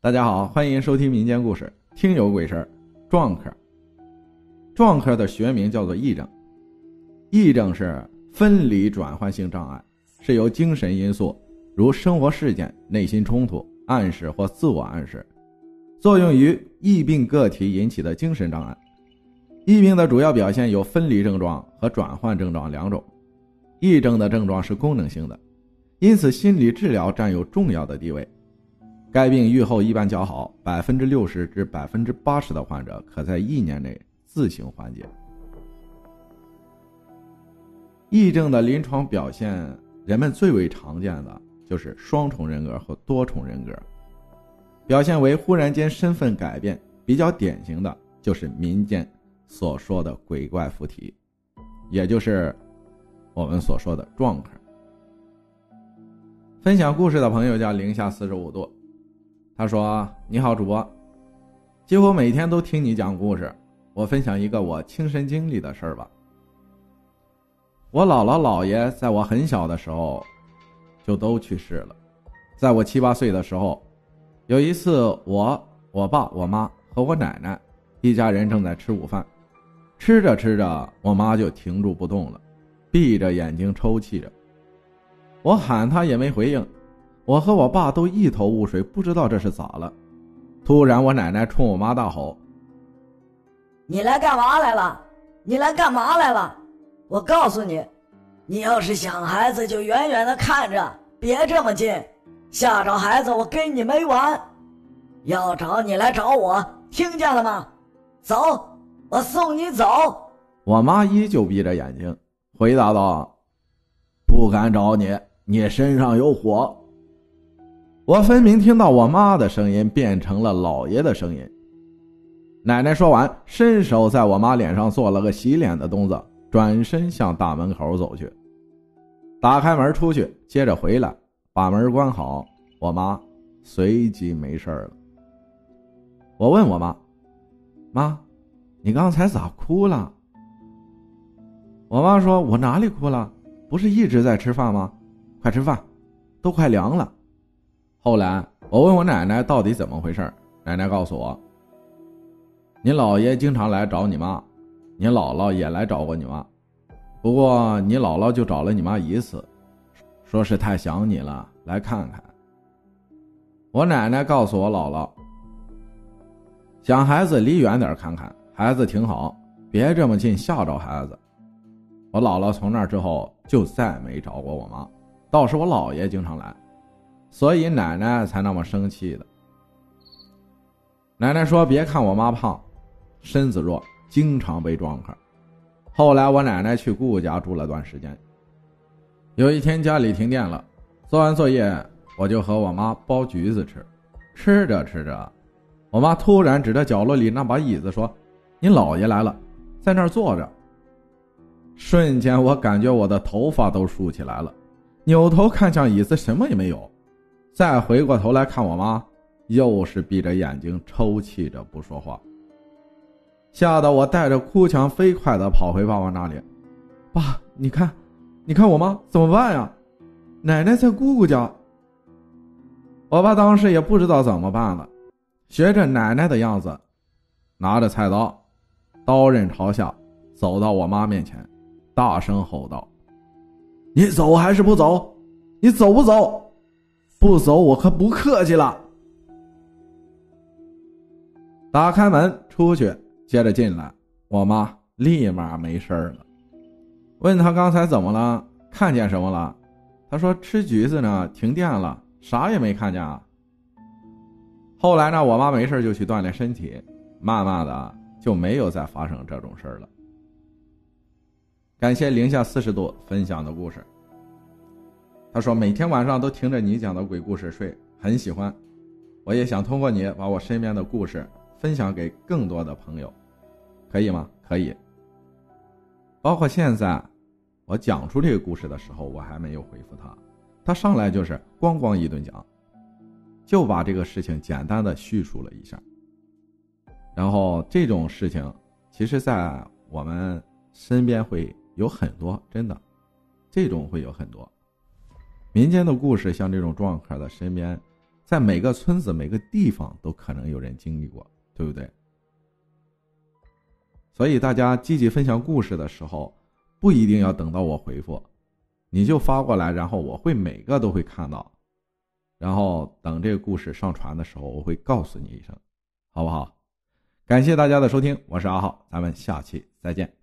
大家好，欢迎收听民间故事《听有鬼事儿》。撞客，撞客的学名叫做癔症。癔症是分离转换性障碍，是由精神因素，如生活事件、内心冲突、暗示或自我暗示，作用于疫病个体引起的精神障碍。疫病的主要表现有分离症状和转换症状两种。癔症的症状是功能性的，因此心理治疗占有重要的地位。该病愈后一般较好，百分之六十至百分之八十的患者可在一年内自行缓解。癔症的临床表现，人们最为常见的就是双重人格和多重人格，表现为忽然间身份改变。比较典型的就是民间所说的鬼怪附体，也就是我们所说的撞客。分享故事的朋友叫零下四十五度。他说：“你好，主播，几乎每天都听你讲故事。我分享一个我亲身经历的事儿吧。我姥姥姥爷在我很小的时候就都去世了。在我七八岁的时候，有一次，我、我爸、我妈和我奶奶一家人正在吃午饭，吃着吃着，我妈就停住不动了，闭着眼睛抽泣着。我喊她也没回应。”我和我爸都一头雾水，不知道这是咋了。突然，我奶奶冲我妈大吼：“你来干嘛来了？你来干嘛来了？我告诉你，你要是想孩子，就远远的看着，别这么近，吓着孩子，我跟你没完。要找你来找我，听见了吗？走，我送你走。”我妈依旧闭着眼睛，回答道：“不敢找你，你身上有火。”我分明听到我妈的声音变成了老爷的声音。奶奶说完，伸手在我妈脸上做了个洗脸的动作，转身向大门口走去。打开门出去，接着回来，把门关好。我妈随即没事了。我问我妈：“妈，你刚才咋哭了？”我妈说：“我哪里哭了？不是一直在吃饭吗？快吃饭，都快凉了。”后来我问我奶奶到底怎么回事，奶奶告诉我：“你姥爷经常来找你妈，你姥姥也来找过你妈，不过你姥姥就找了你妈一次，说是太想你了，来看看。”我奶奶告诉我姥姥：“想孩子离远点看看，孩子挺好，别这么近吓着孩子。”我姥姥从那之后就再没找过我妈，倒是我姥爷经常来。所以奶奶才那么生气的。奶奶说：“别看我妈胖，身子弱，经常被撞客。”后来我奶奶去姑姑家住了段时间。有一天家里停电了，做完作业我就和我妈剥橘子吃。吃着吃着，我妈突然指着角落里那把椅子说：“你姥爷来了，在那儿坐着。”瞬间我感觉我的头发都竖起来了，扭头看向椅子，什么也没有。再回过头来看我妈，又是闭着眼睛抽泣着不说话，吓得我带着哭腔飞快的跑回爸爸那里。爸，你看，你看我妈怎么办呀？奶奶在姑姑家。我爸当时也不知道怎么办了，学着奶奶的样子，拿着菜刀，刀刃朝下，走到我妈面前，大声吼道：“你走还是不走？你走不走？”不走，我可不客气了。打开门出去，接着进来，我妈立马没事了。问他刚才怎么了，看见什么了？他说吃橘子呢，停电了，啥也没看见啊。后来呢，我妈没事就去锻炼身体，慢慢的就没有再发生这种事了。感谢零下四十度分享的故事。他说：“每天晚上都听着你讲的鬼故事睡，很喜欢。我也想通过你把我身边的故事分享给更多的朋友，可以吗？可以。包括现在，我讲出这个故事的时候，我还没有回复他，他上来就是咣咣一顿讲，就把这个事情简单的叙述了一下。然后这种事情，其实在我们身边会有很多，真的，这种会有很多。”民间的故事，像这种撞客的身边，在每个村子、每个地方都可能有人经历过，对不对？所以大家积极分享故事的时候，不一定要等到我回复，你就发过来，然后我会每个都会看到，然后等这个故事上传的时候，我会告诉你一声，好不好？感谢大家的收听，我是阿浩，咱们下期再见。